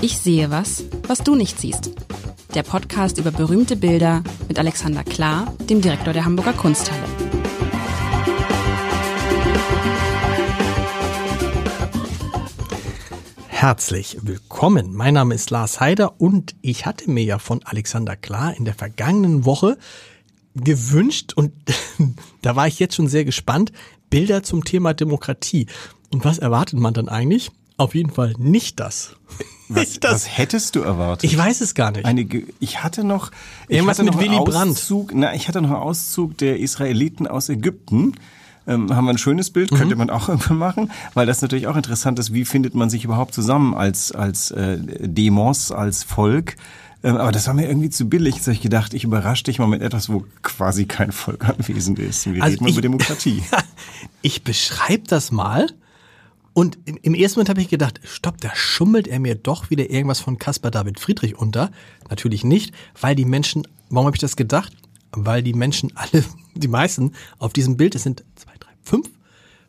Ich sehe was, was du nicht siehst. Der Podcast über berühmte Bilder mit Alexander Klar, dem Direktor der Hamburger Kunsthalle. Herzlich willkommen. Mein Name ist Lars Heider und ich hatte mir ja von Alexander Klar in der vergangenen Woche gewünscht und da war ich jetzt schon sehr gespannt, Bilder zum Thema Demokratie. Und was erwartet man dann eigentlich? Auf jeden Fall nicht das. Was, das. was hättest du erwartet? Ich weiß es gar nicht. Eine, ich hatte noch, ich Irgendwas hatte mit noch einen Willy Brandt. Auszug, na, ich hatte noch einen Auszug der Israeliten aus Ägypten. Ähm, haben wir ein schönes Bild, könnte Mhm. man auch irgendwann machen, weil das natürlich auch interessant ist, wie findet man sich überhaupt zusammen als, als äh, Demos, als Volk. Ähm, aber das war mir irgendwie zu billig. Jetzt habe ich gedacht, ich überrasche dich mal mit etwas, wo quasi kein Volk anwesend ist. Wir Also reden mal ich- über Demokratie. Ich beschreibe das mal und im, ersten Moment habe ich gedacht, stopp, da schummelt er mir doch wieder irgendwas von Caspar David Friedrich unter. Natürlich nicht, weil die Menschen, warum habe ich das gedacht? Weil die Menschen alle, die meisten auf diesem Bild, es sind zwei, drei, fünf,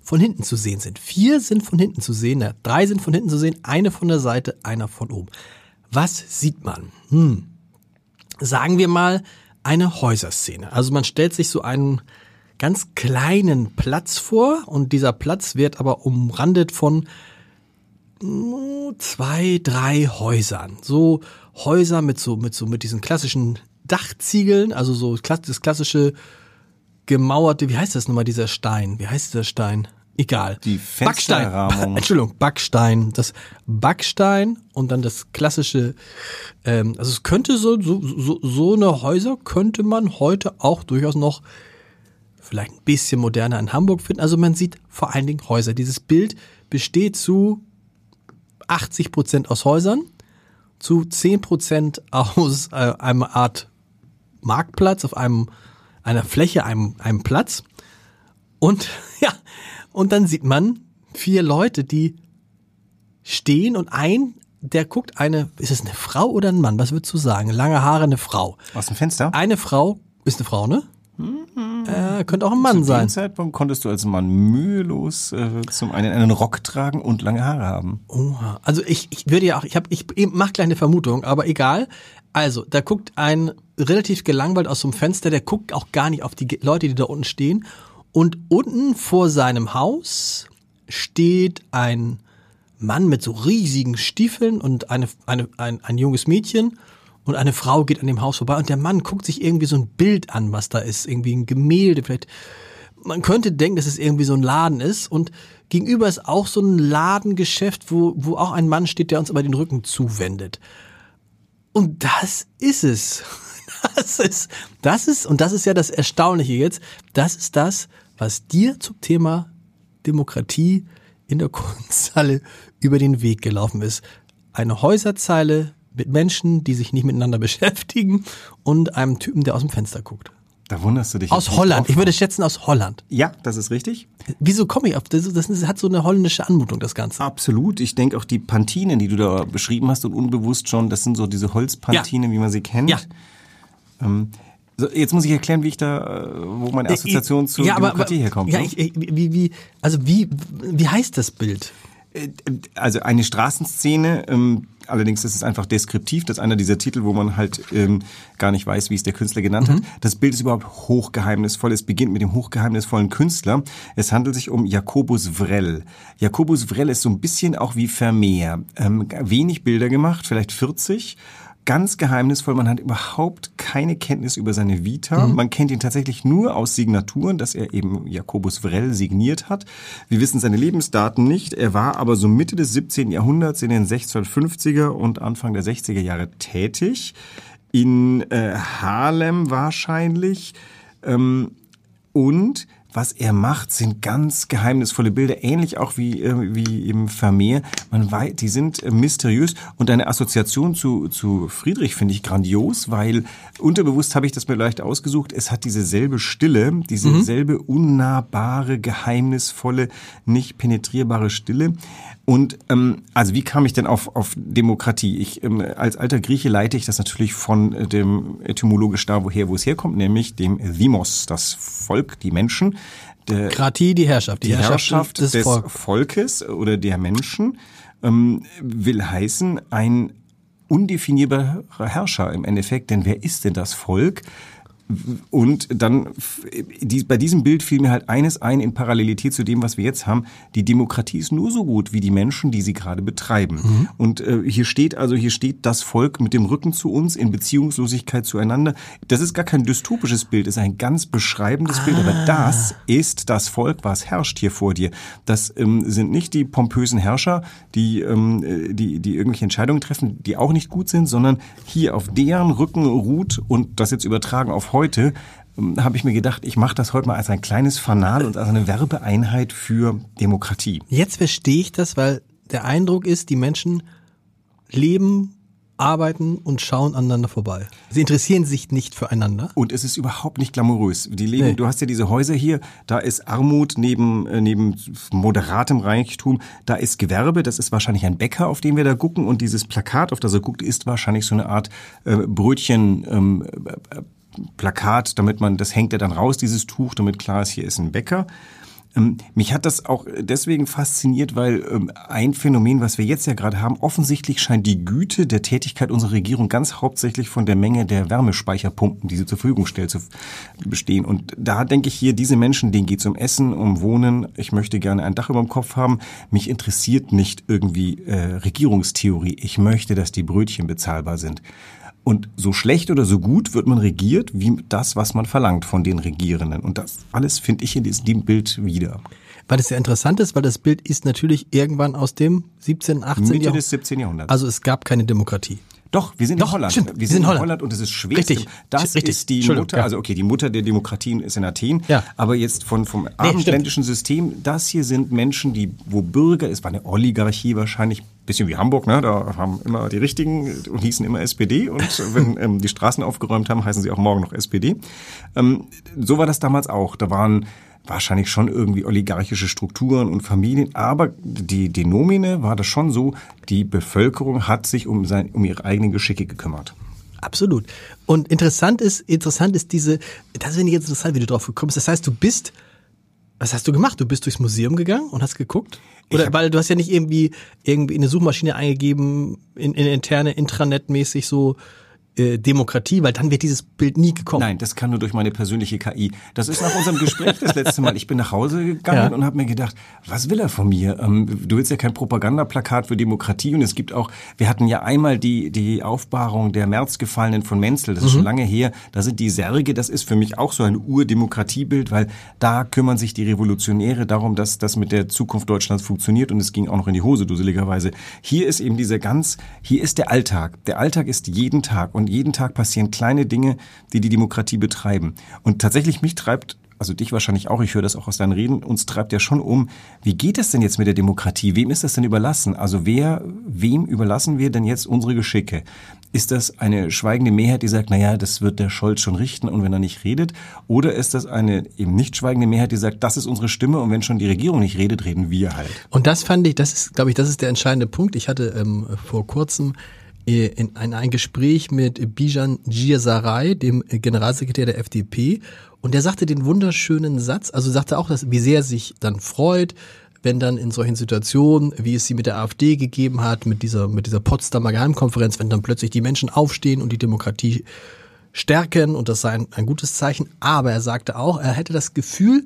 von hinten zu sehen sind. Vier sind von hinten zu sehen, drei sind von hinten zu sehen, eine von der Seite, einer von oben. Was sieht man? Hm. Sagen wir mal eine Häuserszene. Also man stellt sich so einen ganz kleinen Platz vor und dieser Platz wird aber umrandet von mm, zwei, drei Häusern. So Häuser mit so, mit so, mit diesen klassischen Dachziegeln, also so das klassische gemauerte, wie heißt das nochmal, dieser Stein? Wie heißt dieser Stein? Egal. Die. Backstein. Entschuldigung, Backstein. Das Backstein und dann das klassische, ähm, also es könnte so, so, so, so eine Häuser könnte man heute auch durchaus noch vielleicht ein bisschen moderner in Hamburg finden. Also man sieht vor allen Dingen Häuser. Dieses Bild besteht zu 80 Prozent aus Häusern, zu 10 Prozent aus äh, einer Art Marktplatz, auf einem, einer Fläche, einem, einem Platz. Und ja, und dann sieht man vier Leute, die stehen und ein, der guckt eine, ist es eine Frau oder ein Mann? Was würdest du sagen? Lange Haare, eine Frau. Aus dem Fenster? Eine Frau, ist eine Frau, ne? Äh, könnte auch ein Mann Zu dem sein. Zeitpunkt konntest du als Mann mühelos äh, zum einen einen Rock tragen und lange Haare haben. Oha. Also ich, ich würde ja auch, ich habe, ich mach gleich eine Vermutung, aber egal. Also, da guckt ein relativ gelangweilt aus dem Fenster, der guckt auch gar nicht auf die Leute, die da unten stehen. Und unten vor seinem Haus steht ein Mann mit so riesigen Stiefeln und eine, eine, ein, ein junges Mädchen und eine Frau geht an dem Haus vorbei und der Mann guckt sich irgendwie so ein Bild an, was da ist, irgendwie ein Gemälde, vielleicht man könnte denken, dass es irgendwie so ein Laden ist und gegenüber ist auch so ein Ladengeschäft, wo, wo auch ein Mann steht, der uns aber den Rücken zuwendet. Und das ist es. Das ist, das ist, und das ist ja das Erstaunliche jetzt, das ist das, was dir zum Thema Demokratie in der Kunsthalle über den Weg gelaufen ist. Eine Häuserzeile mit Menschen, die sich nicht miteinander beschäftigen und einem Typen, der aus dem Fenster guckt. Da wunderst du dich. Aus Holland. Ich würde schätzen aus Holland. Ja, das ist richtig. Wieso komme ich auf das? Das hat so eine holländische Anmutung, das Ganze. Absolut. Ich denke auch die Pantinen, die du da beschrieben hast und unbewusst schon, das sind so diese Holzpantinen, wie man sie kennt. Ja. So, jetzt muss ich erklären, wie ich da, äh, wo meine Assoziation zu ja, Demokratie aber, herkommt. Ja, ne? ich, ich, wie, wie, also wie, wie heißt das Bild? Äh, also eine Straßenszene, ähm, allerdings ist es einfach deskriptiv, das ist einer dieser Titel, wo man halt ähm, gar nicht weiß, wie es der Künstler genannt Mhm. hat. Das Bild ist überhaupt hochgeheimnisvoll. Es beginnt mit dem hochgeheimnisvollen Künstler. Es handelt sich um Jakobus Vrell. Jakobus Vrell ist so ein bisschen auch wie Vermeer. Ähm, wenig Bilder gemacht, vielleicht 40 ganz geheimnisvoll. Man hat überhaupt keine Kenntnis über seine Vita. Man kennt ihn tatsächlich nur aus Signaturen, dass er eben Jakobus Vrell signiert hat. Wir wissen seine Lebensdaten nicht. Er war aber so Mitte des 17. Jahrhunderts in den 1650er und Anfang der 60er Jahre tätig. In äh, Harlem wahrscheinlich. Ähm, und was er macht, sind ganz geheimnisvolle Bilder, ähnlich auch wie, äh, wie im Vermeer. Man weiß, die sind äh, mysteriös und eine Assoziation zu, zu Friedrich finde ich grandios, weil unterbewusst habe ich das mir leicht ausgesucht. Es hat diese selbe Stille, diese selbe unnahbare, geheimnisvolle, nicht penetrierbare Stille. Und ähm, also wie kam ich denn auf, auf Demokratie? Ich ähm, als alter Grieche leite ich das natürlich von äh, dem etymologisch da, woher wo es herkommt, nämlich dem Demos, das Volk, die Menschen. Der, Kratie, die Herrschaft. die Herrschaft des, Volkes. Volkes oder der Menschen ähm, will heißen, ein undefinierbarer Herrscher im Endeffekt. Denn wer ist denn das Volk? Und dann, die, bei diesem Bild fiel mir halt eines ein in Parallelität zu dem, was wir jetzt haben. Die Demokratie ist nur so gut wie die Menschen, die sie gerade betreiben. Mhm. Und äh, hier steht also, hier steht das Volk mit dem Rücken zu uns in Beziehungslosigkeit zueinander. Das ist gar kein dystopisches Bild, ist ein ganz beschreibendes ah. Bild. Aber ah. das ist das Volk, was herrscht hier vor dir. Das ähm, sind nicht die pompösen Herrscher, die, ähm, die, die irgendwelche Entscheidungen treffen, die auch nicht gut sind, sondern hier auf deren Rücken ruht und das jetzt übertragen auf heute ähm, habe ich mir gedacht, ich mache das heute mal als ein kleines Fanal und als eine Werbeeinheit für Demokratie. Jetzt verstehe ich das, weil der Eindruck ist, die Menschen leben arbeiten und schauen aneinander vorbei. Sie interessieren sich nicht füreinander. Und es ist überhaupt nicht glamourös. Die leben, nee. du hast ja diese Häuser hier, da ist Armut neben, äh, neben moderatem Reichtum, da ist Gewerbe, das ist wahrscheinlich ein Bäcker, auf den wir da gucken und dieses Plakat, auf das er guckt, ist wahrscheinlich so eine Art äh, Brötchen, ähm, äh, Plakat, damit man, das hängt ja dann raus, dieses Tuch, damit klar ist, hier ist ein Bäcker. Ähm, mich hat das auch deswegen fasziniert, weil ähm, ein Phänomen, was wir jetzt ja gerade haben, offensichtlich scheint die Güte der Tätigkeit unserer Regierung ganz hauptsächlich von der Menge der Wärmespeicherpumpen, die sie zur Verfügung stellt, zu bestehen. Und da denke ich hier, diese Menschen, denen geht es um Essen, um Wohnen, ich möchte gerne ein Dach über dem Kopf haben. Mich interessiert nicht irgendwie äh, Regierungstheorie. Ich möchte, dass die Brötchen bezahlbar sind. Und so schlecht oder so gut wird man regiert, wie das, was man verlangt von den Regierenden. Und das alles finde ich in diesem Bild wieder. Weil das ja interessant ist, weil das Bild ist natürlich irgendwann aus dem 17., 18. Mitte Jahrhundert. des 17. Jahrhunderts. Also es gab keine Demokratie. Doch, wir sind Doch, in Holland. Stimmt, wir sind in Holland. Holland und es ist schwer. Richtig. Das Richtig. ist die Mutter, also okay, die Mutter der Demokratien ist in Athen. Ja. Aber jetzt von, vom abendländischen System, das hier sind Menschen, die, wo Bürger, es war eine Oligarchie wahrscheinlich, bisschen wie Hamburg, ne? Da haben immer die Richtigen und hießen immer SPD und wenn ähm, die Straßen aufgeräumt haben, heißen sie auch morgen noch SPD. Ähm, so war das damals auch. Da waren wahrscheinlich schon irgendwie oligarchische Strukturen und Familien, aber die Denomine war das schon so, die Bevölkerung hat sich um, sein, um ihre eigenen Geschicke gekümmert. Absolut. Und interessant ist, interessant ist diese, das finde ich jetzt interessant, wie du drauf gekommen bist. Das heißt, du bist, was hast du gemacht? Du bist durchs Museum gegangen und hast geguckt? Oder weil du hast ja nicht irgendwie irgendwie in eine Suchmaschine eingegeben, in, in interne Intranet-mäßig so äh, Demokratie, weil dann wird dieses Bild nie gekommen. Nein, das kann nur durch meine persönliche KI. Das ist nach unserem Gespräch das letzte Mal. Ich bin nach Hause gegangen ja. und habe mir gedacht, was will er von mir? Ähm, du willst ja kein Propagandaplakat für Demokratie und es gibt auch, wir hatten ja einmal die, die Aufbahrung der Märzgefallenen von Menzel, das ist mhm. schon lange her. Da sind die Särge, das ist für mich auch so ein Urdemokratiebild, weil da kümmern sich die Revolutionäre darum, dass das mit der Zukunft Deutschlands funktioniert und es ging auch noch in die Hose, duseligerweise. Hier ist eben dieser ganz, hier ist der Alltag. Der Alltag ist jeden Tag und jeden Tag passieren kleine Dinge, die die Demokratie betreiben. Und tatsächlich mich treibt also dich wahrscheinlich auch, ich höre das auch aus deinen Reden, uns treibt ja schon um, wie geht es denn jetzt mit der Demokratie? Wem ist das denn überlassen? Also wer, wem überlassen wir denn jetzt unsere Geschicke? Ist das eine schweigende Mehrheit, die sagt, naja, das wird der Scholz schon richten und wenn er nicht redet? Oder ist das eine eben nicht schweigende Mehrheit, die sagt, das ist unsere Stimme und wenn schon die Regierung nicht redet, reden wir halt? Und das fand ich, das ist, glaube ich, das ist der entscheidende Punkt. Ich hatte ähm, vor kurzem in ein, ein Gespräch mit Bijan Giersaray, dem Generalsekretär der FDP, und der sagte den wunderschönen Satz, also sagte auch, dass wie sehr sich dann freut, wenn dann in solchen Situationen, wie es sie mit der AfD gegeben hat, mit dieser, mit dieser Potsdamer Geheimkonferenz, wenn dann plötzlich die Menschen aufstehen und die Demokratie stärken und das sei ein, ein gutes Zeichen. Aber er sagte auch, er hätte das Gefühl,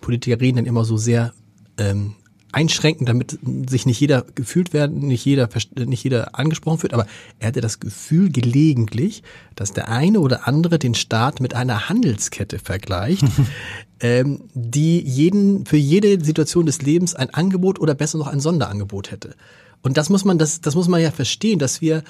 Politiker reden dann immer so sehr ähm, einschränken, damit sich nicht jeder gefühlt werden, nicht jeder, nicht jeder angesprochen wird, aber er hatte das Gefühl gelegentlich, dass der eine oder andere den Staat mit einer Handelskette vergleicht, ähm, die jeden, für jede Situation des Lebens ein Angebot oder besser noch ein Sonderangebot hätte. Und das muss man, das, das muss man ja verstehen, dass wir,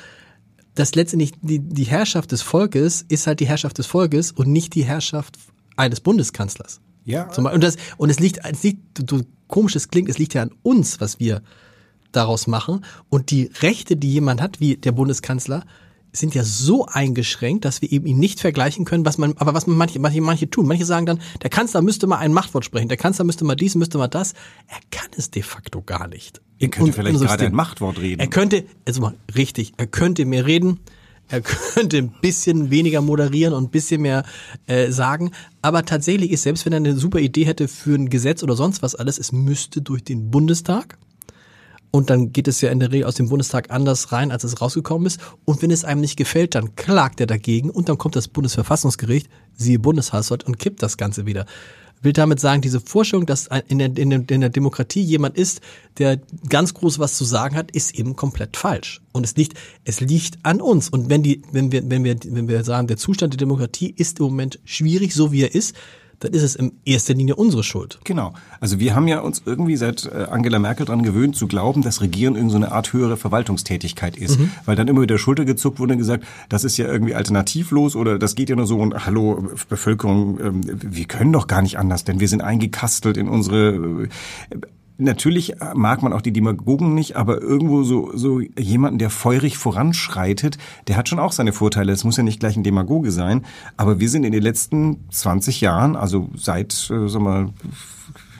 dass letztendlich die, die Herrschaft des Volkes ist halt die Herrschaft des Volkes und nicht die Herrschaft eines Bundeskanzlers. Ja. Und, das, und es liegt, es liegt, du, komisch es klingt, es liegt ja an uns, was wir daraus machen. Und die Rechte, die jemand hat, wie der Bundeskanzler, sind ja so eingeschränkt, dass wir eben ihn nicht vergleichen können, was man, aber was man manche, manche, manche tun. Manche sagen dann, der Kanzler müsste mal ein Machtwort sprechen, der Kanzler müsste mal dies, müsste mal das. Er kann es de facto gar nicht. Er könnte vielleicht gerade ein Machtwort reden. Er könnte, also mal richtig, er könnte mehr reden, er könnte ein bisschen weniger moderieren und ein bisschen mehr äh, sagen. Aber tatsächlich ist, selbst wenn er eine super Idee hätte für ein Gesetz oder sonst was alles, es müsste durch den Bundestag. und dann geht es ja in der Regel aus dem Bundestag anders rein, als es rausgekommen ist. Und wenn es einem nicht gefällt, dann klagt er dagegen und dann kommt das Bundesverfassungsgericht, siehe Bundeshaushaltsort und kippt das Ganze wieder will damit sagen, diese Vorstellung, dass in der, in, der, in der Demokratie jemand ist, der ganz groß was zu sagen hat, ist eben komplett falsch. Und es liegt, es liegt an uns. Und wenn die, wenn wir, wenn wir, wenn wir sagen, der Zustand der Demokratie ist im Moment schwierig, so wie er ist, dann ist es in erster Linie unsere Schuld. Genau. Also wir haben ja uns irgendwie seit äh, Angela Merkel dran gewöhnt zu glauben, dass Regieren irgendeine so Art höhere Verwaltungstätigkeit ist. Mhm. Weil dann immer wieder Schulter gezuckt wurde und gesagt, das ist ja irgendwie alternativlos oder das geht ja nur so und hallo Bevölkerung, ähm, wir können doch gar nicht anders, denn wir sind eingekastelt in unsere Natürlich mag man auch die Demagogen nicht, aber irgendwo so, so jemanden, der feurig voranschreitet, der hat schon auch seine Vorteile. Es muss ja nicht gleich ein Demagoge sein. Aber wir sind in den letzten 20 Jahren, also seit, äh, sag mal,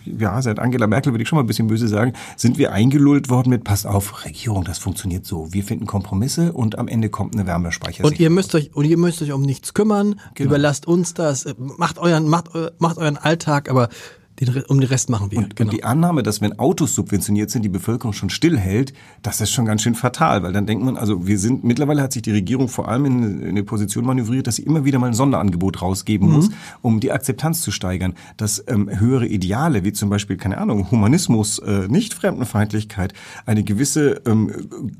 ja, seit Angela Merkel würde ich schon mal ein bisschen böse sagen, sind wir eingelullt worden mit, passt auf, Regierung, das funktioniert so. Wir finden Kompromisse und am Ende kommt eine Wärmespeicher. Und ihr müsst euch, und ihr müsst euch um nichts kümmern. Genau. Überlasst uns das. Macht euren, macht, macht euren Alltag, aber den, um den Rest machen wir. Und, genau. und die Annahme, dass wenn Autos subventioniert sind, die Bevölkerung schon stillhält, das ist schon ganz schön fatal, weil dann denkt man, also wir sind, mittlerweile hat sich die Regierung vor allem in, in eine Position manövriert, dass sie immer wieder mal ein Sonderangebot rausgeben mhm. muss, um die Akzeptanz zu steigern. Dass ähm, höhere Ideale, wie zum Beispiel, keine Ahnung, Humanismus, äh, nicht Fremdenfeindlichkeit, eine gewisse ähm,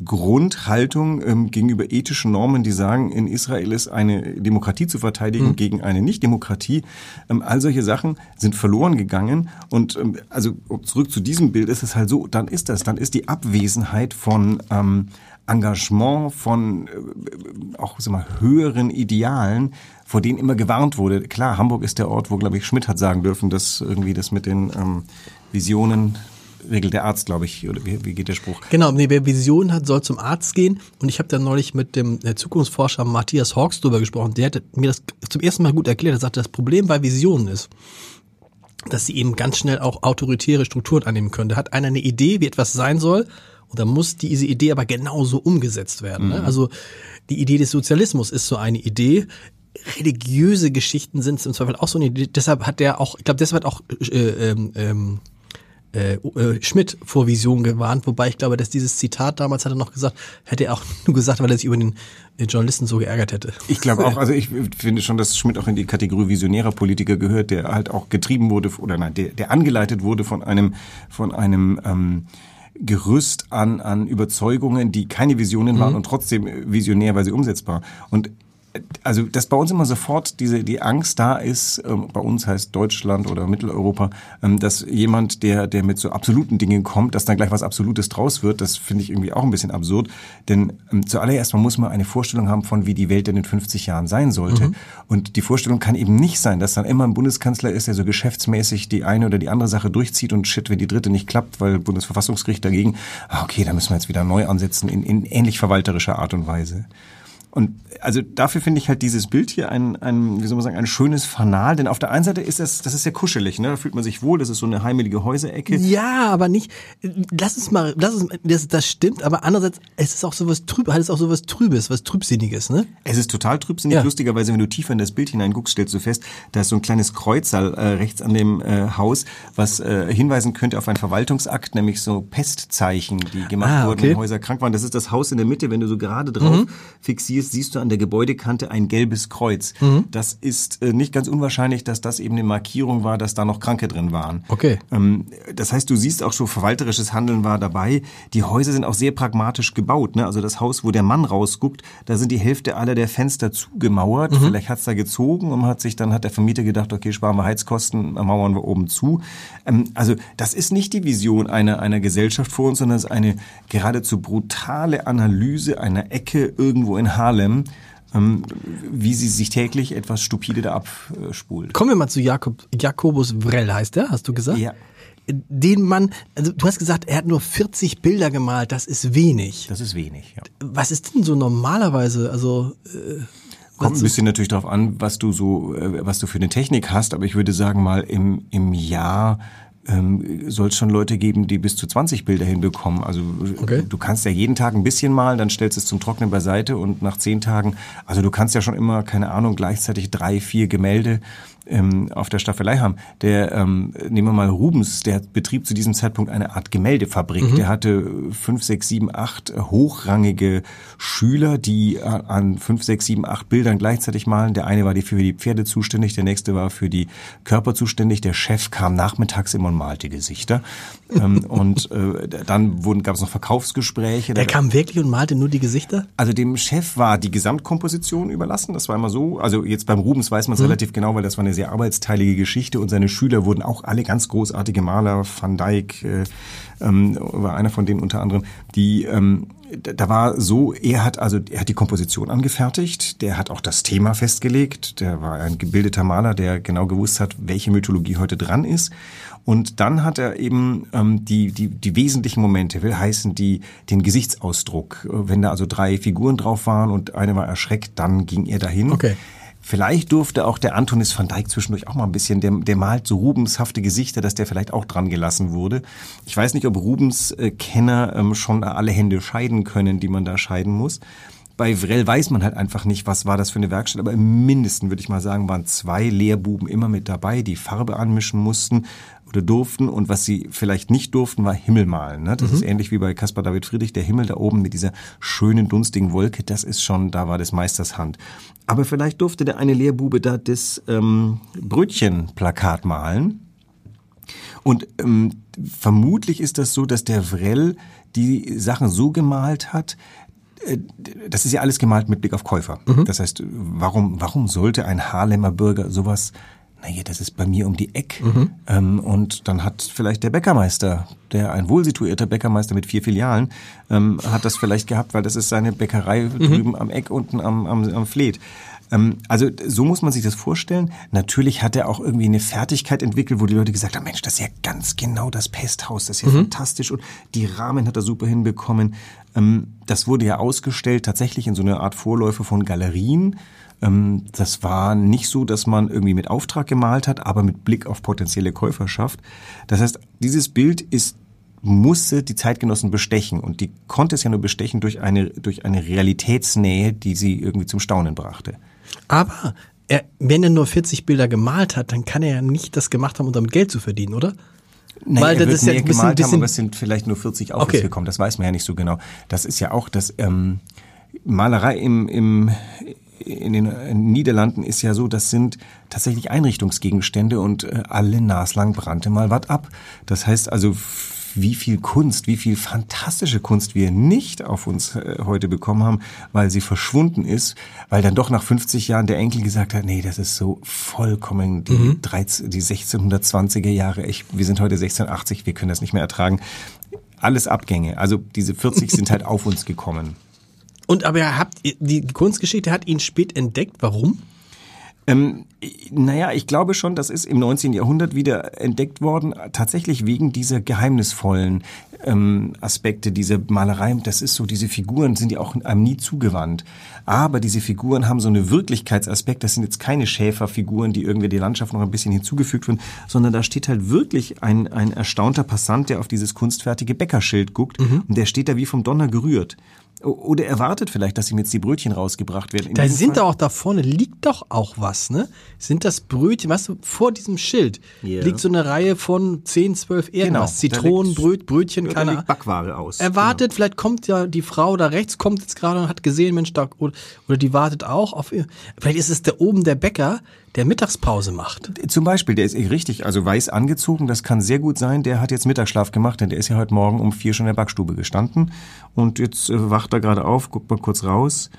Grundhaltung ähm, gegenüber ethischen Normen, die sagen, in Israel ist eine Demokratie zu verteidigen mhm. gegen eine Nicht-Demokratie, ähm, all solche Sachen sind verloren gegangen gegangen. Und ähm, also zurück zu diesem Bild ist es halt so, dann ist das, dann ist die Abwesenheit von ähm, Engagement, von äh, auch sag mal, höheren Idealen, vor denen immer gewarnt wurde. Klar, Hamburg ist der Ort, wo, glaube ich, Schmidt hat sagen dürfen, dass irgendwie das mit den ähm, Visionen regelt der Arzt, glaube ich, oder wie, wie geht der Spruch? Genau, nee, wer Visionen hat, soll zum Arzt gehen. Und ich habe da neulich mit dem äh, Zukunftsforscher Matthias Hawks drüber gesprochen. Der hat mir das zum ersten Mal gut erklärt. Er sagte, das Problem bei Visionen ist, dass sie eben ganz schnell auch autoritäre Strukturen annehmen können. Da hat einer eine Idee, wie etwas sein soll, und dann muss diese Idee aber genauso umgesetzt werden. Ne? Mhm. Also die Idee des Sozialismus ist so eine Idee. Religiöse Geschichten sind im Zweifel auch so eine Idee. Deshalb hat der auch, ich glaube, deshalb hat auch äh, ähm, ähm äh, äh, Schmidt vor Vision gewarnt, wobei ich glaube, dass dieses Zitat damals hat er noch gesagt, hätte er auch nur gesagt, weil er sich über den Journalisten so geärgert hätte. Ich glaube auch, also ich finde schon, dass Schmidt auch in die Kategorie visionärer Politiker gehört, der halt auch getrieben wurde oder nein, der, der angeleitet wurde von einem von einem ähm, Gerüst an, an Überzeugungen, die keine Visionen waren mhm. und trotzdem visionär, weil sie umsetzbar. Und also dass bei uns immer sofort diese die Angst da ist, ähm, bei uns heißt Deutschland oder Mitteleuropa, ähm, dass jemand, der der mit so absoluten Dingen kommt, dass dann gleich was Absolutes draus wird, das finde ich irgendwie auch ein bisschen absurd. Denn ähm, zuallererst mal muss man eine Vorstellung haben von, wie die Welt in den 50 Jahren sein sollte. Mhm. Und die Vorstellung kann eben nicht sein, dass dann immer ein Bundeskanzler ist, der so geschäftsmäßig die eine oder die andere Sache durchzieht und shit, wenn die dritte nicht klappt, weil Bundesverfassungsgericht dagegen, ah, okay, da müssen wir jetzt wieder neu ansetzen in, in ähnlich verwalterischer Art und Weise. Und also dafür finde ich halt dieses Bild hier ein, ein, wie soll man sagen, ein schönes Fanal. Denn auf der einen Seite ist das, das ist sehr kuschelig, ne? Da fühlt man sich wohl, das ist so eine heimelige Häuserecke. Ja, aber nicht, lass es mal, lass es, das, das stimmt, aber andererseits, es ist auch sowas trüb, hat es auch sowas Trübes, was Trübsinniges, ne? Es ist total trübsinnig. Ja. Lustigerweise, wenn du tiefer in das Bild hineinguckst, stellst du fest, da ist so ein kleines Kreuzerl äh, rechts an dem äh, Haus, was äh, hinweisen könnte auf einen Verwaltungsakt, nämlich so Pestzeichen, die gemacht ah, okay. wurden, wenn Häuser krank waren. Das ist das Haus in der Mitte, wenn du so gerade drauf mhm. fixierst siehst, siehst du an der Gebäudekante ein gelbes Kreuz. Mhm. Das ist äh, nicht ganz unwahrscheinlich, dass das eben eine Markierung war, dass da noch Kranke drin waren. Okay. Ähm, das heißt, du siehst auch schon, verwalterisches Handeln war dabei. Die Häuser sind auch sehr pragmatisch gebaut. Ne? Also das Haus, wo der Mann rausguckt, da sind die Hälfte aller der Fenster zugemauert. Mhm. Vielleicht hat's da gezogen und hat sich dann hat der Vermieter gedacht, okay, sparen wir Heizkosten, mauern wir oben zu. Ähm, also das ist nicht die Vision einer, einer Gesellschaft vor uns, sondern es ist eine geradezu brutale Analyse einer Ecke irgendwo in Harlem allem, ähm, wie sie sich täglich etwas stupide da abspult. Kommen wir mal zu Jakob, Jakobus Vrell heißt der, hast du gesagt? Ja. Den Mann, also du hast gesagt, er hat nur 40 Bilder gemalt, das ist wenig. Das ist wenig, ja. Was ist denn so normalerweise, also... Äh, Kommt ein bisschen natürlich darauf an, was du so, äh, was du für eine Technik hast, aber ich würde sagen mal im, im Jahr ähm, soll es schon Leute geben, die bis zu 20 Bilder hinbekommen. Also okay. du kannst ja jeden Tag ein bisschen malen, dann stellst du es zum Trocknen beiseite und nach zehn Tagen, also du kannst ja schon immer, keine Ahnung, gleichzeitig drei, vier Gemälde ähm, auf der Staffelei haben. Der, ähm, nehmen wir mal Rubens, der betrieb zu diesem Zeitpunkt eine Art Gemäldefabrik. Mhm. Der hatte fünf, sechs, sieben, acht hochrangige Schüler, die an fünf, sechs, sieben, acht Bildern gleichzeitig malen. Der eine war für die Pferde zuständig, der nächste war für die Körper zuständig. Der Chef kam nachmittags immer und malte Gesichter. ähm, und äh, dann wurden, gab es noch Verkaufsgespräche. Der kam wirklich und malte nur die Gesichter? Also dem Chef war die Gesamtkomposition überlassen. Das war immer so. Also jetzt beim Rubens weiß man es mhm. relativ genau, weil das war eine sehr arbeitsteilige Geschichte und seine Schüler wurden auch alle ganz großartige Maler. Van Dyck äh, ähm, war einer von denen unter anderem, die ähm, da war so, er hat also, er hat die Komposition angefertigt, der hat auch das Thema festgelegt, der war ein gebildeter Maler, der genau gewusst hat, welche Mythologie heute dran ist. Und dann hat er eben ähm, die, die, die wesentlichen Momente, will heißen die, den Gesichtsausdruck. Wenn da also drei Figuren drauf waren und eine war erschreckt, dann ging er dahin. Okay. Vielleicht durfte auch der Antonis van Dijk zwischendurch auch mal ein bisschen, der, der malt so Rubenshafte Gesichter, dass der vielleicht auch dran gelassen wurde. Ich weiß nicht, ob Rubens äh, ähm, schon alle Hände scheiden können, die man da scheiden muss. Bei Vrell weiß man halt einfach nicht, was war das für eine Werkstatt, aber im Mindesten würde ich mal sagen, waren zwei Lehrbuben immer mit dabei, die Farbe anmischen mussten oder durften und was sie vielleicht nicht durften, war Himmel malen. Ne? Das mhm. ist ähnlich wie bei Caspar David Friedrich, der Himmel da oben mit dieser schönen dunstigen Wolke, das ist schon, da war des Meisters Hand. Aber vielleicht durfte der eine Lehrbube da das ähm, Brötchenplakat malen. Und ähm, vermutlich ist das so, dass der Vrell die Sachen so gemalt hat, das ist ja alles gemalt mit Blick auf Käufer. Mhm. Das heißt, warum, warum sollte ein Haarlemmer Bürger sowas naja, das ist bei mir um die Eck. Mhm. Ähm, und dann hat vielleicht der Bäckermeister, der ein wohlsituierter Bäckermeister mit vier Filialen, ähm, hat das vielleicht gehabt, weil das ist seine Bäckerei mhm. drüben am Eck unten am, am, am Fleet. Ähm, also so muss man sich das vorstellen. Natürlich hat er auch irgendwie eine Fertigkeit entwickelt, wo die Leute gesagt haben, Mensch, das ist ja ganz genau das Pesthaus, das ist ja mhm. fantastisch und die Rahmen hat er super hinbekommen. Ähm, das wurde ja ausgestellt tatsächlich in so einer Art Vorläufe von Galerien. Ähm, das war nicht so, dass man irgendwie mit Auftrag gemalt hat, aber mit Blick auf potenzielle Käuferschaft. Das heißt, dieses Bild ist musste die Zeitgenossen bestechen und die konnte es ja nur bestechen durch eine durch eine Realitätsnähe, die sie irgendwie zum Staunen brachte. Aber er, wenn er nur 40 Bilder gemalt hat, dann kann er ja nicht das gemacht haben, um damit Geld zu verdienen, oder? Nein, Weil er das ist ja ein bisschen, gemalt bisschen haben, aber es sind vielleicht nur 40 Aufrufe okay. gekommen. Das weiß man ja nicht so genau. Das ist ja auch das ähm, Malerei im, im in den Niederlanden ist ja so, das sind tatsächlich Einrichtungsgegenstände und äh, alle naslang brannte mal was ab. Das heißt also, wie viel Kunst, wie viel fantastische Kunst wir nicht auf uns äh, heute bekommen haben, weil sie verschwunden ist, weil dann doch nach 50 Jahren der Enkel gesagt hat, nee, das ist so vollkommen die, mhm. 13, die 1620er Jahre, ich, wir sind heute 1680, wir können das nicht mehr ertragen. Alles Abgänge. Also diese 40 sind halt auf uns gekommen. Und aber ihr habt die Kunstgeschichte hat ihn spät entdeckt. Warum? Ähm, naja, ich glaube schon, das ist im 19. Jahrhundert wieder entdeckt worden, tatsächlich wegen dieser geheimnisvollen ähm, Aspekte dieser Malerei. Das ist so, diese Figuren sind ja auch einem nie zugewandt. Aber diese Figuren haben so eine Wirklichkeitsaspekt. Das sind jetzt keine Schäferfiguren, die irgendwie die Landschaft noch ein bisschen hinzugefügt wurden, sondern da steht halt wirklich ein, ein erstaunter Passant, der auf dieses kunstfertige Bäckerschild guckt mhm. und der steht da wie vom Donner gerührt. Oder erwartet vielleicht, dass ihm jetzt die Brötchen rausgebracht werden. In da sind doch auch da vorne, liegt doch auch was, ne? Sind das Brötchen, weißt du, vor diesem Schild yeah. liegt so eine Reihe von 10, 12 irgendwas. Genau, Zitronen, Bröt, Brötchen, keine Ahnung. Backware aus. Erwartet, genau. vielleicht kommt ja die Frau da rechts, kommt jetzt gerade und hat gesehen, Mensch, da, oder, oder die wartet auch auf ihr. Vielleicht ist es da oben der Bäcker, der Mittagspause macht. Zum Beispiel, der ist eh richtig, also weiß angezogen, das kann sehr gut sein, der hat jetzt Mittagsschlaf gemacht, denn der ist ja heute Morgen um vier schon in der Backstube gestanden. Und jetzt äh, wacht er gerade auf, guckt mal kurz raus,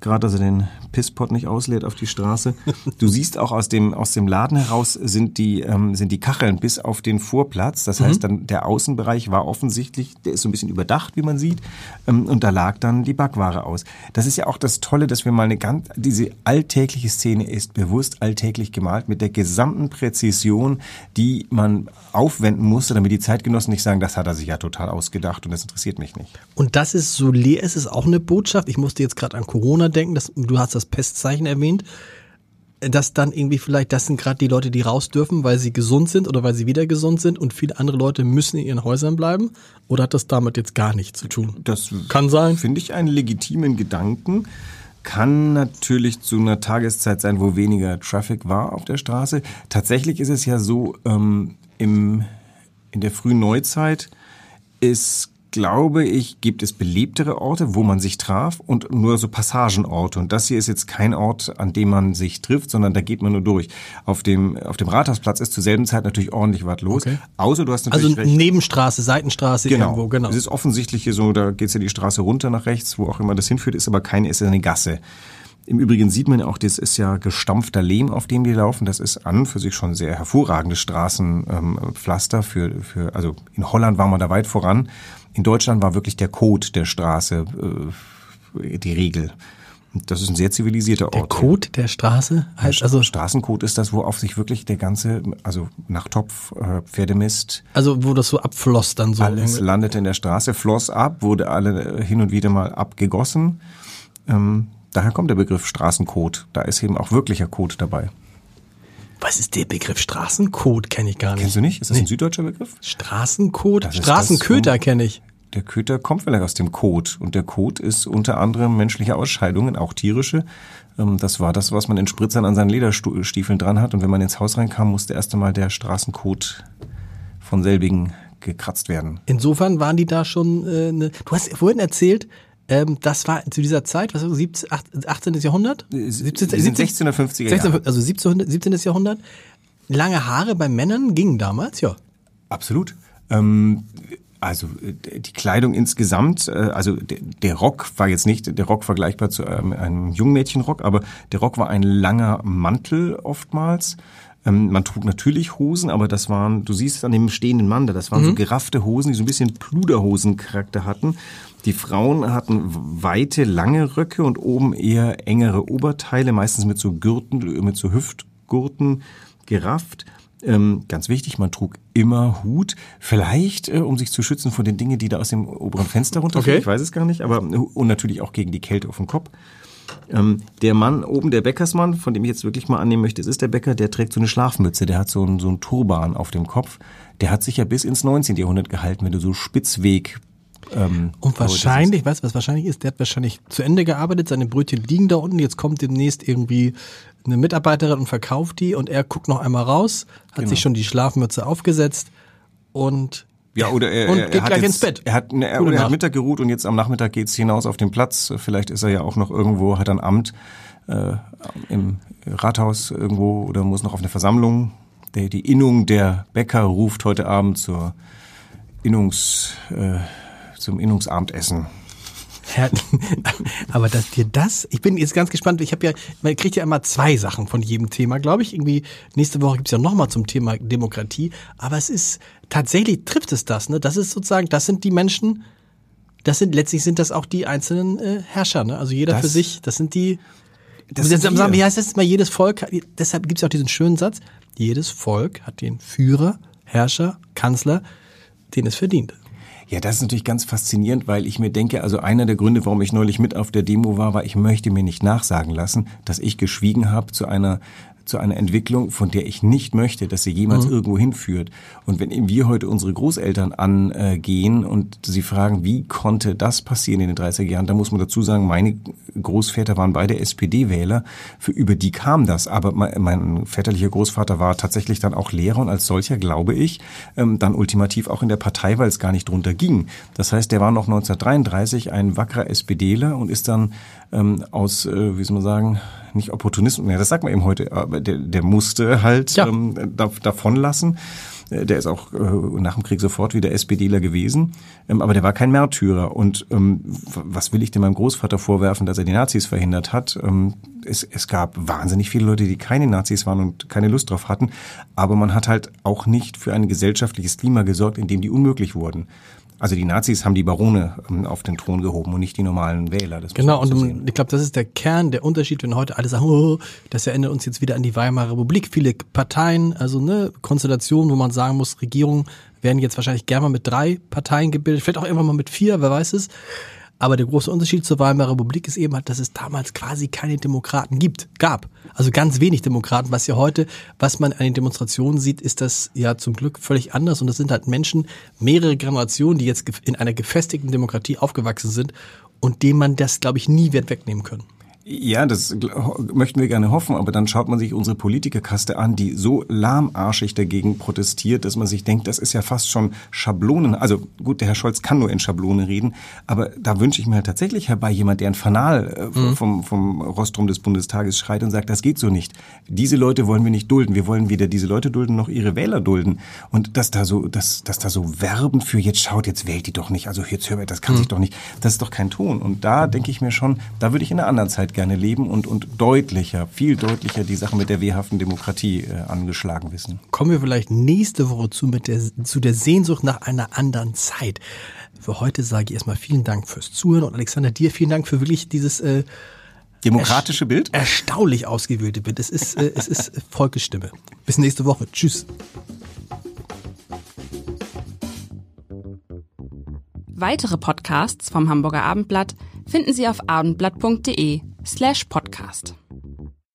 gerade dass er den Pisspot nicht ausleert auf die Straße. Du siehst auch aus dem aus dem Laden heraus sind die ähm, sind die Kacheln bis auf den Vorplatz. Das heißt, mhm. dann der Außenbereich war offensichtlich, der ist so ein bisschen überdacht, wie man sieht, ähm, und da lag dann die Backware aus. Das ist ja auch das Tolle, dass wir mal eine ganz diese alltägliche Szene ist bewusst alltäglich gemalt mit der gesamten Präzision, die man aufwenden musste, damit die Zeitgenossen nicht sagen, das hat er sich ja total ausgedacht und das interessiert mich nicht. Und das ist so leer, es ist auch eine Botschaft. Ich musste jetzt gerade an Corona denken, das, du hast das Pestzeichen erwähnt, dass dann irgendwie vielleicht, das sind gerade die Leute, die raus dürfen, weil sie gesund sind oder weil sie wieder gesund sind und viele andere Leute müssen in ihren Häusern bleiben? Oder hat das damit jetzt gar nichts zu tun? Das kann sein. Finde ich einen legitimen Gedanken kann natürlich zu einer Tageszeit sein, wo weniger Traffic war auf der Straße. Tatsächlich ist es ja so, ähm, im, in der frühen Neuzeit ist glaube ich, gibt es belebtere Orte, wo man sich traf und nur so Passagenorte. Und das hier ist jetzt kein Ort, an dem man sich trifft, sondern da geht man nur durch. Auf dem, auf dem Rathausplatz ist zur selben Zeit natürlich ordentlich was los. Okay. Außer du hast natürlich Also recht. Nebenstraße, Seitenstraße genau. irgendwo, genau. Es ist offensichtlich hier so, da geht's ja die Straße runter nach rechts, wo auch immer das hinführt, ist aber keine, ist ja eine Gasse. Im Übrigen sieht man ja auch, das ist ja gestampfter Lehm, auf dem die laufen. Das ist an für sich schon sehr hervorragendes Straßenpflaster. Ähm, für, für, also in Holland war man da weit voran. In Deutschland war wirklich der Code der Straße äh, die Regel. Das ist ein sehr zivilisierter Ort. Der Code der Straße heißt also Straßencode ist das, wo auf sich wirklich der ganze, also Nachttopf, äh, Pferdemist. Also wo das so abfloss dann so. Alles landete in der Straße, floss ab, wurde alle hin und wieder mal abgegossen. Ähm, daher kommt der Begriff Straßencode. Da ist eben auch wirklicher Code dabei. Was ist der Begriff Straßencode? Kenne ich gar nicht. Kennst du nicht? Ist das nee. ein süddeutscher Begriff? Straßencode? Straßenköter kenne ich. Der Köter kommt vielleicht aus dem Kot. Und der Kot ist unter anderem menschliche Ausscheidungen, auch tierische. Ähm, das war das, was man in Spritzern an seinen Lederstiefeln dran hat. Und wenn man ins Haus reinkam, musste erst einmal der Straßenkot von selbigen gekratzt werden. Insofern waren die da schon, äh, ne, du hast vorhin erzählt, ähm, das war zu dieser Zeit, was 17, 18. Jahrhundert? 17, 16er, 50er Jahre. Also 17, 17. Jahrhundert. Lange Haare bei Männern gingen damals, ja. Absolut. Ähm, also äh, die Kleidung insgesamt, äh, also der Rock war jetzt nicht der Rock vergleichbar zu ähm, einem Jungmädchenrock, aber der Rock war ein langer Mantel oftmals. Ähm, man trug natürlich Hosen, aber das waren, du siehst es an dem stehenden Mann da, das waren mhm. so geraffte Hosen, die so ein bisschen Pluderhosen-Charakter hatten. Die Frauen hatten weite, lange Röcke und oben eher engere Oberteile, meistens mit so Gürten, mit so Hüftgurten gerafft. Ähm, ganz wichtig, man trug immer Hut, vielleicht äh, um sich zu schützen vor den Dingen, die da aus dem oberen Fenster runterfallen. Okay. Ich weiß es gar nicht, aber und natürlich auch gegen die Kälte auf dem Kopf. Ähm, der Mann oben, der Bäckersmann, von dem ich jetzt wirklich mal annehmen möchte, es ist der Bäcker, der trägt so eine Schlafmütze, der hat so einen, so einen Turban auf dem Kopf. Der hat sich ja bis ins 19. Jahrhundert gehalten, wenn du so Spitzweg ähm, und wahrscheinlich, weißt du, was wahrscheinlich ist? Der hat wahrscheinlich zu Ende gearbeitet, seine Brötchen liegen da unten, jetzt kommt demnächst irgendwie eine Mitarbeiterin und verkauft die und er guckt noch einmal raus, hat genau. sich schon die Schlafmütze aufgesetzt und ja, oder er, und geht er gleich jetzt, ins Bett. Er hat, ne, er, er hat Mittag geruht und jetzt am Nachmittag geht's hinaus auf den Platz. Vielleicht ist er ja auch noch irgendwo, hat ein Amt äh, im Rathaus irgendwo oder muss noch auf eine Versammlung. Der, die Innung der Bäcker ruft heute Abend zur Innungs, äh, zum Innungsabendessen. aber dass dir das, ich bin jetzt ganz gespannt, ich habe ja, man kriegt ja immer zwei Sachen von jedem Thema, glaube ich. Irgendwie nächste Woche gibt's ja nochmal zum Thema Demokratie. Aber es ist, tatsächlich trifft es das, ne? Das ist sozusagen, das sind die Menschen, das sind, letztlich sind das auch die einzelnen äh, Herrscher, ne? Also jeder das, für sich, das sind die, das sind sagen, wie heißt das mal, jedes Volk, deshalb gibt's auch diesen schönen Satz, jedes Volk hat den Führer, Herrscher, Kanzler, den es verdient. Ja, das ist natürlich ganz faszinierend, weil ich mir denke, also einer der Gründe, warum ich neulich mit auf der Demo war, war, ich möchte mir nicht nachsagen lassen, dass ich geschwiegen habe zu einer zu einer Entwicklung, von der ich nicht möchte, dass sie jemals mhm. irgendwo hinführt. Und wenn eben wir heute unsere Großeltern angehen und sie fragen, wie konnte das passieren in den 30er Jahren, da muss man dazu sagen, meine Großväter waren beide SPD-Wähler, für über die kam das. Aber mein, mein väterlicher Großvater war tatsächlich dann auch Lehrer und als solcher, glaube ich, ähm, dann ultimativ auch in der Partei, weil es gar nicht drunter ging. Das heißt, der war noch 1933 ein wackerer SPDler und ist dann ähm, aus, äh, wie soll man sagen, nicht Opportunismus, ja, das sagt man eben heute, aber der, der musste halt ja. ähm, da, davonlassen. Äh, der ist auch äh, nach dem Krieg sofort wieder SPDler gewesen, ähm, aber der war kein Märtyrer. Und ähm, was will ich denn meinem Großvater vorwerfen, dass er die Nazis verhindert hat? Ähm, es, es gab wahnsinnig viele Leute, die keine Nazis waren und keine Lust drauf hatten, aber man hat halt auch nicht für ein gesellschaftliches Klima gesorgt, in dem die unmöglich wurden. Also die Nazis haben die Barone ähm, auf den Thron gehoben und nicht die normalen Wähler. Genau, und so ich glaube, das ist der Kern, der Unterschied, wenn heute alle sagen, oh, das erinnert uns jetzt wieder an die Weimarer Republik. Viele Parteien, also ne, Konstellationen, wo man sagen muss, Regierungen werden jetzt wahrscheinlich gerne mal mit drei Parteien gebildet, vielleicht auch irgendwann mal mit vier, wer weiß es. Aber der große Unterschied zur Weimarer Republik ist eben halt, dass es damals quasi keine Demokraten gibt, gab. Also ganz wenig Demokraten. Was ja heute, was man an den Demonstrationen sieht, ist das ja zum Glück völlig anders. Und das sind halt Menschen, mehrere Generationen, die jetzt in einer gefestigten Demokratie aufgewachsen sind und dem man das, glaube ich, nie wird wegnehmen können. Ja, das möchten wir gerne hoffen, aber dann schaut man sich unsere Politikerkaste an, die so lahmarschig dagegen protestiert, dass man sich denkt, das ist ja fast schon Schablonen. Also gut, der Herr Scholz kann nur in Schablone reden, aber da wünsche ich mir halt tatsächlich herbei jemand, der ein Fanal äh, mhm. vom, vom Rostrum des Bundestages schreit und sagt, das geht so nicht. Diese Leute wollen wir nicht dulden. Wir wollen weder diese Leute dulden noch ihre Wähler dulden. Und dass da so, dass, dass da so werben für jetzt schaut, jetzt wählt die doch nicht. Also jetzt hör das kann mhm. sich doch nicht. Das ist doch kein Ton. Und da denke ich mir schon, da würde ich in einer anderen Zeit gerne leben und, und deutlicher, viel deutlicher die Sache mit der wehrhaften Demokratie äh, angeschlagen wissen. Kommen wir vielleicht nächste Woche zu, mit der, zu der Sehnsucht nach einer anderen Zeit. Für heute sage ich erstmal vielen Dank fürs Zuhören und Alexander, dir vielen Dank für wirklich dieses äh, demokratische Bild. Erstaunlich ausgewählte Bild. Es ist, äh, es ist Volkesstimme. Bis nächste Woche. Tschüss. Weitere Podcasts vom Hamburger Abendblatt finden Sie auf abendblatt.de slash podcast.